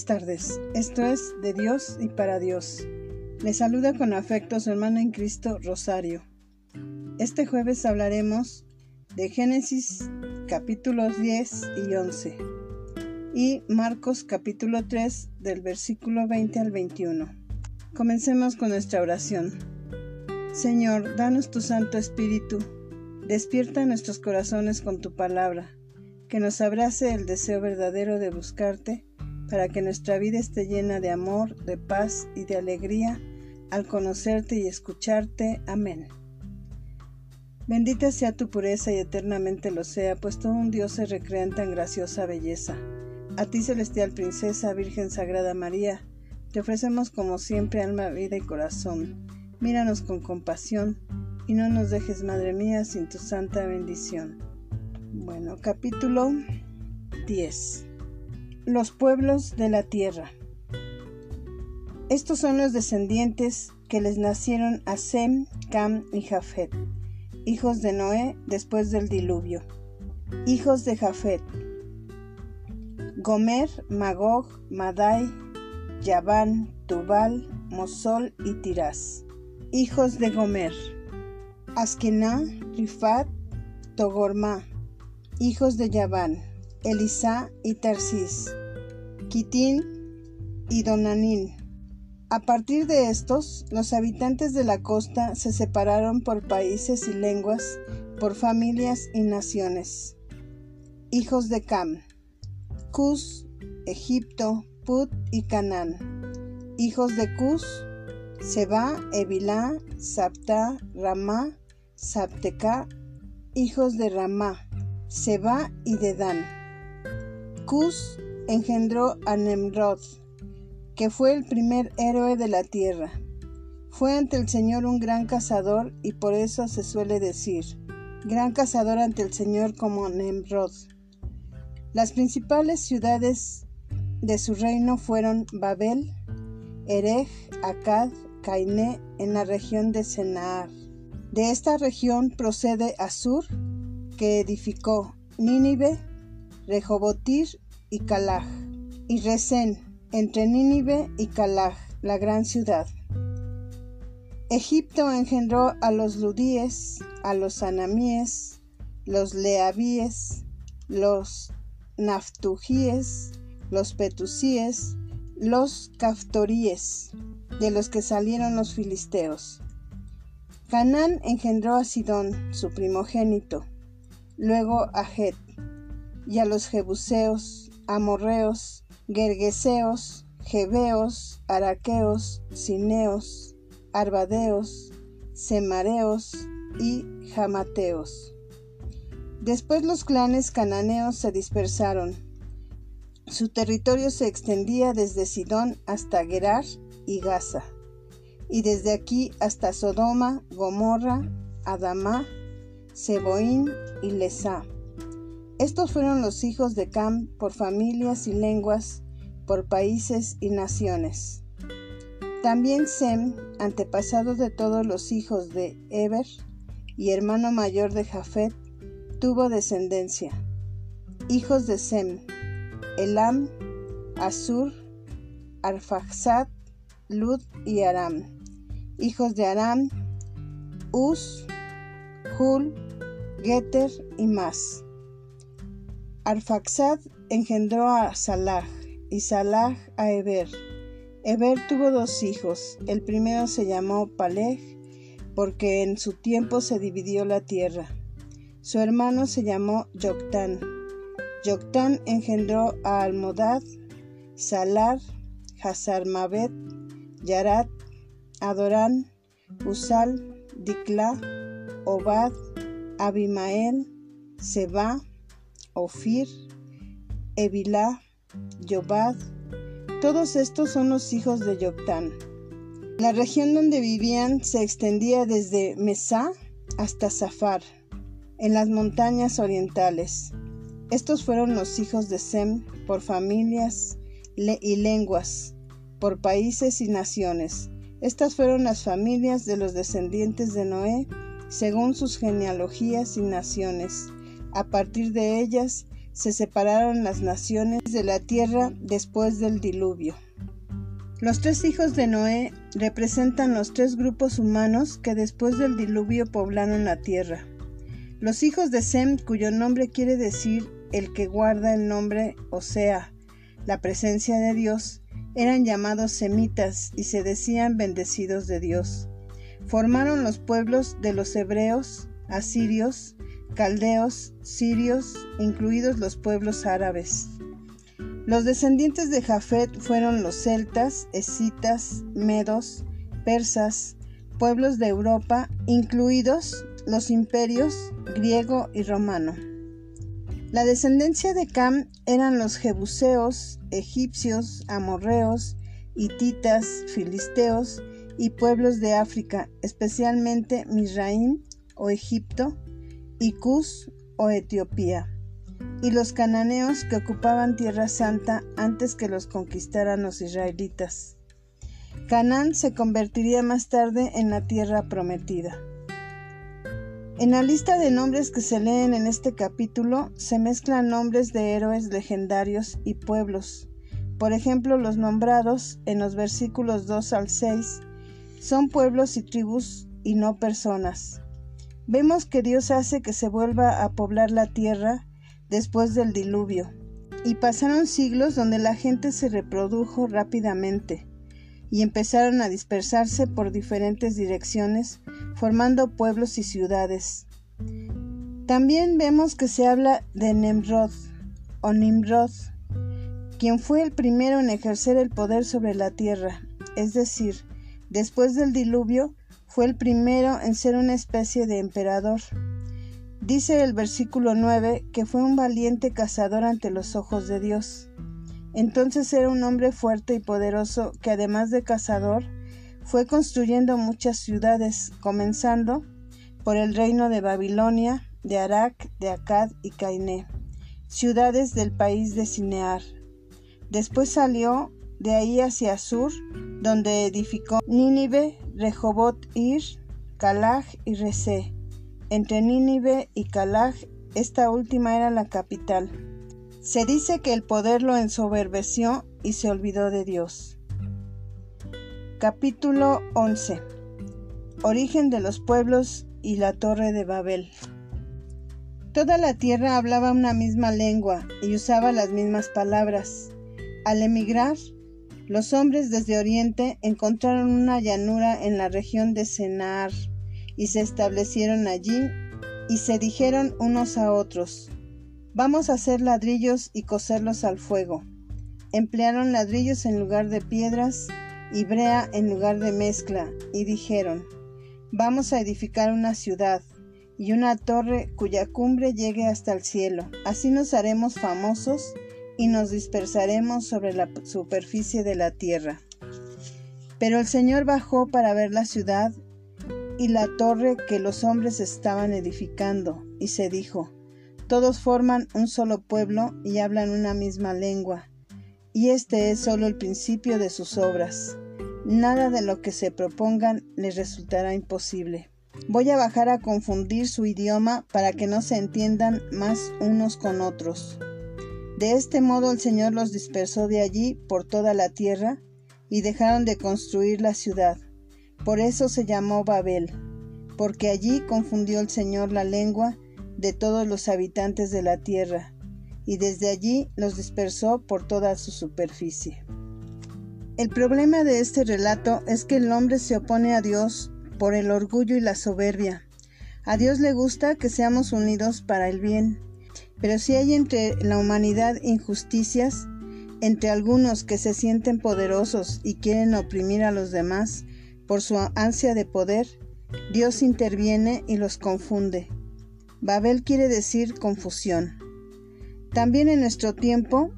Buenas tardes, esto es de Dios y para Dios. Le saluda con afecto su hermano en Cristo, Rosario. Este jueves hablaremos de Génesis capítulos 10 y 11 y Marcos capítulo 3 del versículo 20 al 21. Comencemos con nuestra oración. Señor, danos tu Santo Espíritu, despierta nuestros corazones con tu palabra, que nos abrace el deseo verdadero de buscarte para que nuestra vida esté llena de amor, de paz y de alegría al conocerte y escucharte. Amén. Bendita sea tu pureza y eternamente lo sea, pues todo un Dios se recrea en tan graciosa belleza. A ti, celestial princesa, Virgen Sagrada María, te ofrecemos como siempre alma, vida y corazón. Míranos con compasión y no nos dejes, Madre mía, sin tu santa bendición. Bueno, capítulo 10 los pueblos de la tierra. Estos son los descendientes que les nacieron a Sem, Cam y Jafet, hijos de Noé después del diluvio. Hijos de Jafet: Gomer, Magog, Madai, Yaván, Tubal, Mosol y Tirás. Hijos de Gomer: Askená, Rifat, Togorma. Hijos de Yaván: Elisá y Tarsis. Quitín y Donanín. A partir de estos, los habitantes de la costa se separaron por países y lenguas, por familias y naciones. Hijos de Cam. Cus, Egipto, Put y Canaán. Hijos de Cus, Seba, Evilá, Sapta, Ramá, Sapteca. Hijos de Ramá, Seba y Dedán. Cus engendró a Nemrod, que fue el primer héroe de la tierra. Fue ante el Señor un gran cazador y por eso se suele decir, gran cazador ante el Señor como Nemrod. Las principales ciudades de su reino fueron Babel, Erech, Akkad, Cainé en la región de Senaar. De esta región procede Asur, que edificó Nínive, Rehobotir y Calaj, y Resén, entre Nínive y Calaj, la gran ciudad. Egipto engendró a los ludíes, a los anamíes, los leabíes, los naftujíes, los petusíes, los caftoríes, de los que salieron los filisteos. Canaán engendró a Sidón, su primogénito, luego a Het, y a los jebuseos, amorreos, gergeseos, jebeos, araqueos, cineos, arbadeos, semareos y jamateos. Después los clanes cananeos se dispersaron. Su territorio se extendía desde Sidón hasta Gerar y Gaza, y desde aquí hasta Sodoma, Gomorra, Adamá, Seboín y Lesá estos fueron los hijos de Cam por familias y lenguas, por países y naciones. También Sem, antepasado de todos los hijos de Eber y hermano mayor de Jafet, tuvo descendencia. Hijos de Sem, Elam, Asur, Arfaxad, Lud y Aram. Hijos de Aram, Uz, Hul, Geter y más. Arfaxad engendró a Salah y Salah a Eber. Eber tuvo dos hijos. El primero se llamó Paleg porque en su tiempo se dividió la tierra. Su hermano se llamó Yoctán. Yoctán engendró a Almodad, Salar, Hazarmabet, Yarat, Adorán, Usal, Dikla, Obad, Abimael, Seba, Ofir, Evilá, Yobad. Todos estos son los hijos de Yoctán. La región donde vivían se extendía desde Mesá hasta Zafar, en las montañas orientales. Estos fueron los hijos de Sem por familias y lenguas, por países y naciones. Estas fueron las familias de los descendientes de Noé, según sus genealogías y naciones. A partir de ellas se separaron las naciones de la tierra después del diluvio. Los tres hijos de Noé representan los tres grupos humanos que después del diluvio poblaron la tierra. Los hijos de Sem, cuyo nombre quiere decir el que guarda el nombre, o sea, la presencia de Dios, eran llamados semitas y se decían bendecidos de Dios. Formaron los pueblos de los hebreos, asirios, caldeos, sirios, incluidos los pueblos árabes. Los descendientes de Jafet fueron los celtas, escitas, medos, persas, pueblos de Europa, incluidos los imperios griego y romano. La descendencia de Cam eran los jebuseos, egipcios, amorreos, hititas, filisteos y pueblos de África, especialmente Misraim o Egipto, y Cus o Etiopía, y los cananeos que ocupaban Tierra Santa antes que los conquistaran los israelitas. Canaán se convertiría más tarde en la tierra prometida. En la lista de nombres que se leen en este capítulo se mezclan nombres de héroes legendarios y pueblos. Por ejemplo, los nombrados en los versículos 2 al 6 son pueblos y tribus y no personas. Vemos que Dios hace que se vuelva a poblar la tierra después del diluvio, y pasaron siglos donde la gente se reprodujo rápidamente y empezaron a dispersarse por diferentes direcciones, formando pueblos y ciudades. También vemos que se habla de Nemrod o Nimrod, quien fue el primero en ejercer el poder sobre la tierra, es decir, después del diluvio, fue el primero en ser una especie de emperador. Dice el versículo 9 que fue un valiente cazador ante los ojos de Dios. Entonces era un hombre fuerte y poderoso que además de cazador, fue construyendo muchas ciudades, comenzando por el reino de Babilonia, de Arak, de Akkad y Cainé, ciudades del país de Cinear. Después salió de ahí hacia Sur, donde edificó Nínive, Rehobot Ir, Calag y Resé. Entre Nínive y Calag, esta última era la capital. Se dice que el poder lo ensoberbeció y se olvidó de Dios. Capítulo 11 Origen de los pueblos y la torre de Babel. Toda la tierra hablaba una misma lengua y usaba las mismas palabras. Al emigrar, los hombres desde Oriente encontraron una llanura en la región de Senar y se establecieron allí y se dijeron unos a otros, vamos a hacer ladrillos y coserlos al fuego. Emplearon ladrillos en lugar de piedras y brea en lugar de mezcla y dijeron, vamos a edificar una ciudad y una torre cuya cumbre llegue hasta el cielo. Así nos haremos famosos y nos dispersaremos sobre la superficie de la tierra. Pero el Señor bajó para ver la ciudad y la torre que los hombres estaban edificando, y se dijo, Todos forman un solo pueblo y hablan una misma lengua, y este es solo el principio de sus obras. Nada de lo que se propongan les resultará imposible. Voy a bajar a confundir su idioma para que no se entiendan más unos con otros. De este modo el Señor los dispersó de allí por toda la tierra y dejaron de construir la ciudad. Por eso se llamó Babel, porque allí confundió el Señor la lengua de todos los habitantes de la tierra, y desde allí los dispersó por toda su superficie. El problema de este relato es que el hombre se opone a Dios por el orgullo y la soberbia. A Dios le gusta que seamos unidos para el bien, pero si hay entre la humanidad injusticias, entre algunos que se sienten poderosos y quieren oprimir a los demás por su ansia de poder, Dios interviene y los confunde. Babel quiere decir confusión. También en nuestro tiempo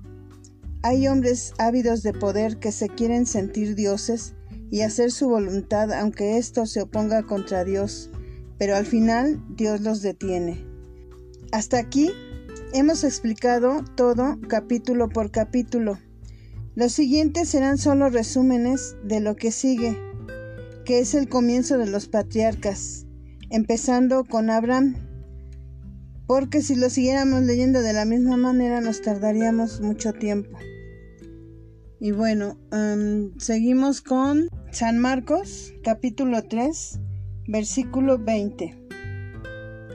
hay hombres ávidos de poder que se quieren sentir dioses y hacer su voluntad aunque esto se oponga contra Dios, pero al final Dios los detiene. Hasta aquí Hemos explicado todo capítulo por capítulo. Los siguientes serán solo resúmenes de lo que sigue, que es el comienzo de los patriarcas, empezando con Abraham. porque si lo siguiéramos leyendo de la misma manera nos tardaríamos mucho tiempo. Y bueno, seguimos con San Marcos capítulo 3 versículo 20.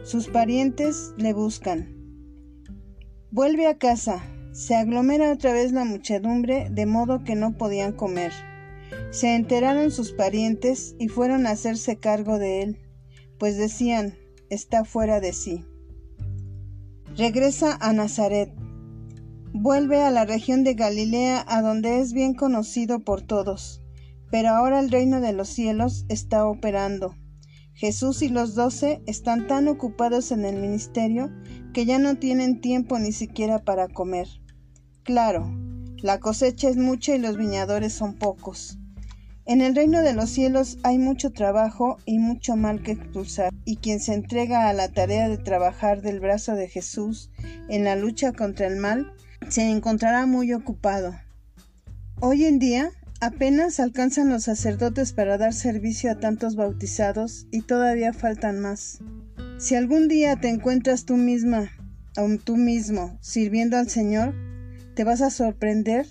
Sus parientes le buscan. Vuelve a casa, se aglomera otra vez la muchedumbre de modo que no podían comer. Se enteraron sus parientes y fueron a hacerse cargo de él, pues decían, está fuera de sí. Regresa a Nazaret. Vuelve a la región de Galilea a donde es bien conocido por todos, pero ahora el reino de los cielos está operando. Jesús y los doce están tan ocupados en el ministerio que ya no tienen tiempo ni siquiera para comer. Claro, la cosecha es mucha y los viñadores son pocos. En el reino de los cielos hay mucho trabajo y mucho mal que expulsar, y quien se entrega a la tarea de trabajar del brazo de Jesús en la lucha contra el mal, se encontrará muy ocupado. Hoy en día apenas alcanzan los sacerdotes para dar servicio a tantos bautizados y todavía faltan más. Si algún día te encuentras tú misma o tú mismo sirviendo al Señor, te vas a sorprender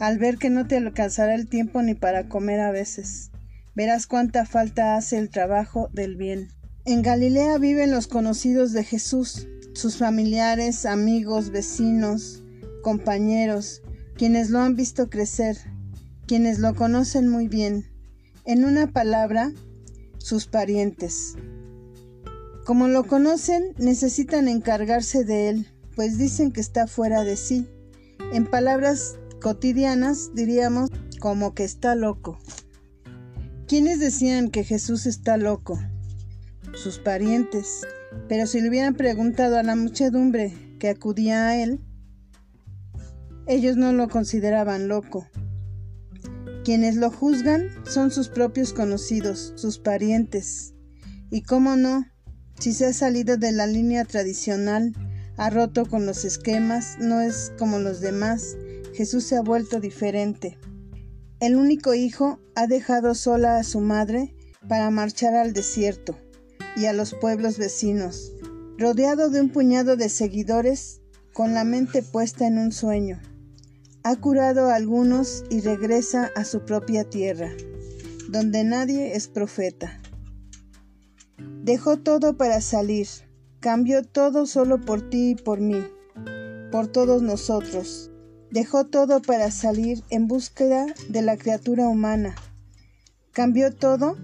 al ver que no te alcanzará el tiempo ni para comer a veces. Verás cuánta falta hace el trabajo del bien. En Galilea viven los conocidos de Jesús, sus familiares, amigos, vecinos, compañeros, quienes lo han visto crecer, quienes lo conocen muy bien. En una palabra, sus parientes. Como lo conocen, necesitan encargarse de él, pues dicen que está fuera de sí. En palabras cotidianas diríamos como que está loco. ¿Quiénes decían que Jesús está loco? Sus parientes. Pero si le hubieran preguntado a la muchedumbre que acudía a él, ellos no lo consideraban loco. Quienes lo juzgan son sus propios conocidos, sus parientes. Y cómo no, si se ha salido de la línea tradicional, ha roto con los esquemas, no es como los demás, Jesús se ha vuelto diferente. El único hijo ha dejado sola a su madre para marchar al desierto y a los pueblos vecinos, rodeado de un puñado de seguidores con la mente puesta en un sueño. Ha curado a algunos y regresa a su propia tierra, donde nadie es profeta. Dejó todo para salir, cambió todo solo por ti y por mí, por todos nosotros, Dejó todo para salir en búsqueda de la criatura humana. Cambió todo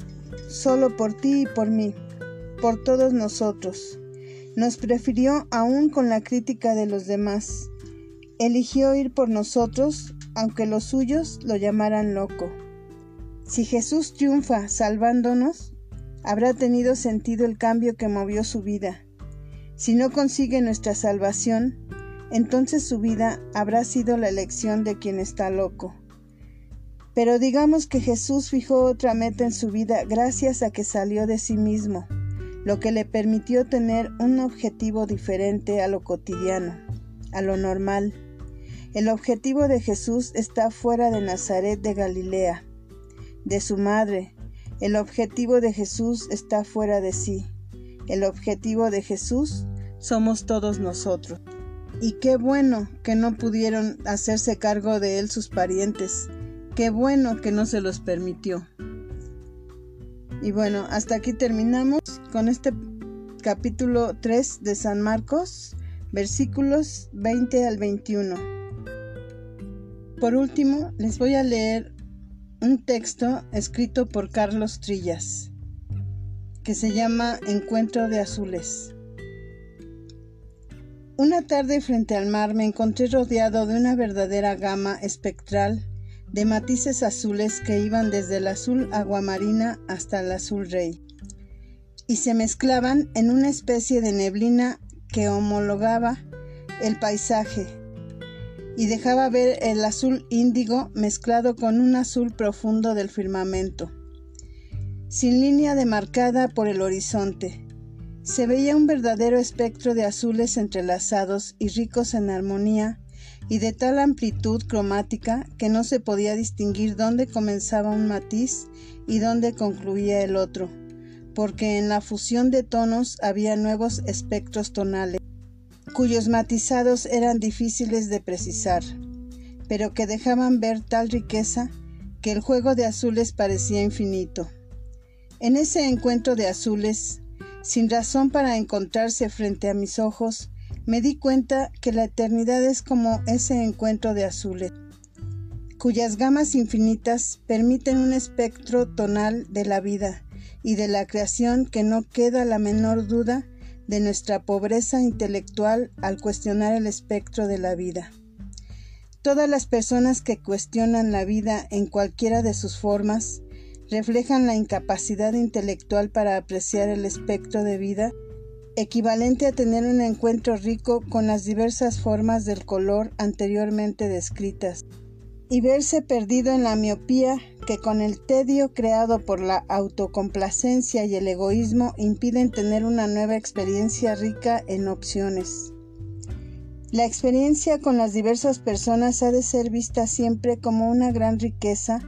solo por ti y por mí, por todos nosotros. Nos prefirió aún con la crítica de los demás. Eligió ir por nosotros, aunque los suyos lo llamaran loco. Si Jesús triunfa salvándonos, habrá tenido sentido el cambio que movió su vida. Si no consigue nuestra salvación, entonces su vida habrá sido la elección de quien está loco. Pero digamos que Jesús fijó otra meta en su vida gracias a que salió de sí mismo, lo que le permitió tener un objetivo diferente a lo cotidiano, a lo normal. El objetivo de Jesús está fuera de Nazaret de Galilea, de su madre. El objetivo de Jesús está fuera de sí. El objetivo de Jesús somos todos nosotros. Y qué bueno que no pudieron hacerse cargo de él sus parientes. Qué bueno que no se los permitió. Y bueno, hasta aquí terminamos con este capítulo 3 de San Marcos, versículos 20 al 21. Por último, les voy a leer un texto escrito por Carlos Trillas, que se llama Encuentro de Azules. Una tarde frente al mar me encontré rodeado de una verdadera gama espectral de matices azules que iban desde el azul aguamarina hasta el azul rey, y se mezclaban en una especie de neblina que homologaba el paisaje y dejaba ver el azul índigo mezclado con un azul profundo del firmamento, sin línea demarcada por el horizonte, se veía un verdadero espectro de azules entrelazados y ricos en armonía y de tal amplitud cromática que no se podía distinguir dónde comenzaba un matiz y dónde concluía el otro, porque en la fusión de tonos había nuevos espectros tonales, cuyos matizados eran difíciles de precisar, pero que dejaban ver tal riqueza que el juego de azules parecía infinito. En ese encuentro de azules, sin razón para encontrarse frente a mis ojos, me di cuenta que la eternidad es como ese encuentro de azules, cuyas gamas infinitas permiten un espectro tonal de la vida y de la creación que no queda la menor duda de nuestra pobreza intelectual al cuestionar el espectro de la vida. Todas las personas que cuestionan la vida en cualquiera de sus formas reflejan la incapacidad intelectual para apreciar el espectro de vida equivalente a tener un encuentro rico con las diversas formas del color anteriormente descritas, y verse perdido en la miopía que con el tedio creado por la autocomplacencia y el egoísmo impiden tener una nueva experiencia rica en opciones. La experiencia con las diversas personas ha de ser vista siempre como una gran riqueza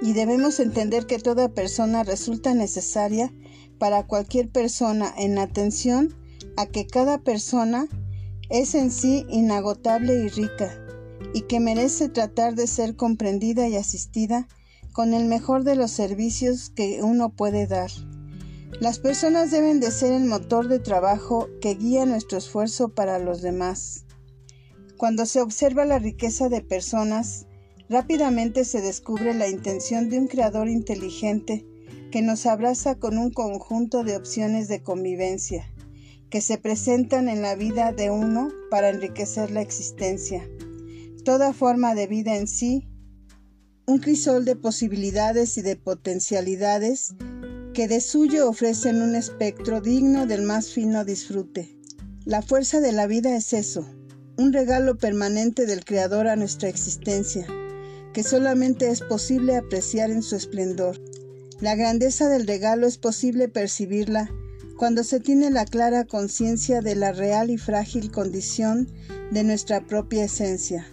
y debemos entender que toda persona resulta necesaria para cualquier persona en atención a que cada persona es en sí inagotable y rica y que merece tratar de ser comprendida y asistida con el mejor de los servicios que uno puede dar. Las personas deben de ser el motor de trabajo que guía nuestro esfuerzo para los demás. Cuando se observa la riqueza de personas, rápidamente se descubre la intención de un creador inteligente que nos abraza con un conjunto de opciones de convivencia que se presentan en la vida de uno para enriquecer la existencia. Toda forma de vida en sí, un crisol de posibilidades y de potencialidades que de suyo ofrecen un espectro digno del más fino disfrute. La fuerza de la vida es eso, un regalo permanente del Creador a nuestra existencia, que solamente es posible apreciar en su esplendor. La grandeza del regalo es posible percibirla cuando se tiene la clara conciencia de la real y frágil condición de nuestra propia esencia.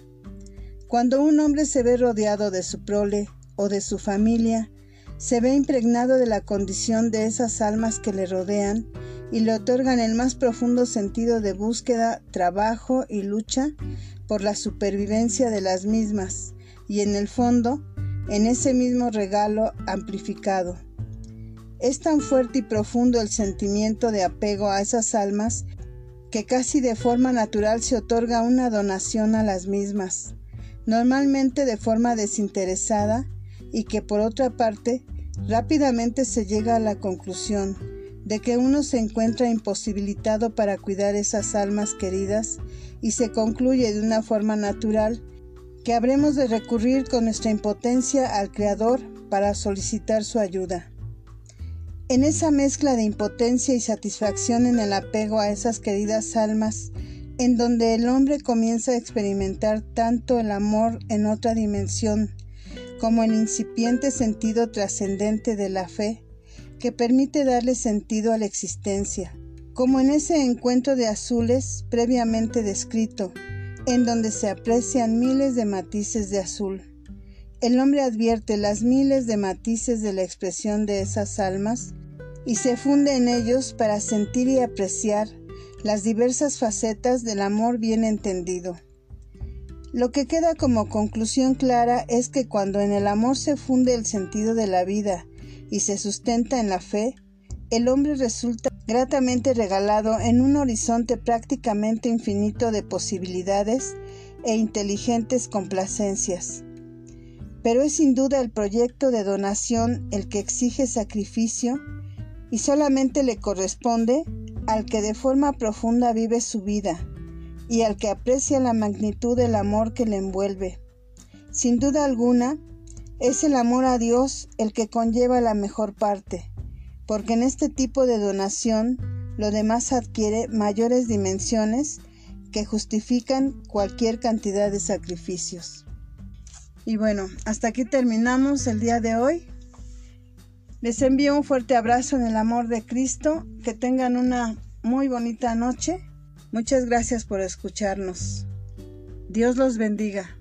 Cuando un hombre se ve rodeado de su prole o de su familia, se ve impregnado de la condición de esas almas que le rodean y le otorgan el más profundo sentido de búsqueda, trabajo y lucha por la supervivencia de las mismas, y en el fondo, en ese mismo regalo amplificado. Es tan fuerte y profundo el sentimiento de apego a esas almas que casi de forma natural se otorga una donación a las mismas, normalmente de forma desinteresada y que por otra parte rápidamente se llega a la conclusión de que uno se encuentra imposibilitado para cuidar esas almas queridas y se concluye de una forma natural que habremos de recurrir con nuestra impotencia al Creador para solicitar su ayuda. En esa mezcla de impotencia y satisfacción en el apego a esas queridas almas, en donde el hombre comienza a experimentar tanto el amor en otra dimensión como el incipiente sentido trascendente de la fe que permite darle sentido a la existencia, como en ese encuentro de azules previamente descrito, en donde se aprecian miles de matices de azul. El hombre advierte las miles de matices de la expresión de esas almas y se funde en ellos para sentir y apreciar las diversas facetas del amor bien entendido. Lo que queda como conclusión clara es que cuando en el amor se funde el sentido de la vida y se sustenta en la fe, el hombre resulta gratamente regalado en un horizonte prácticamente infinito de posibilidades e inteligentes complacencias. Pero es sin duda el proyecto de donación el que exige sacrificio y solamente le corresponde al que de forma profunda vive su vida y al que aprecia la magnitud del amor que le envuelve. Sin duda alguna, es el amor a Dios el que conlleva la mejor parte, porque en este tipo de donación lo demás adquiere mayores dimensiones que justifican cualquier cantidad de sacrificios. Y bueno, hasta aquí terminamos el día de hoy. Les envío un fuerte abrazo en el amor de Cristo. Que tengan una muy bonita noche Muchas gracias por escucharnos. Dios los bendiga.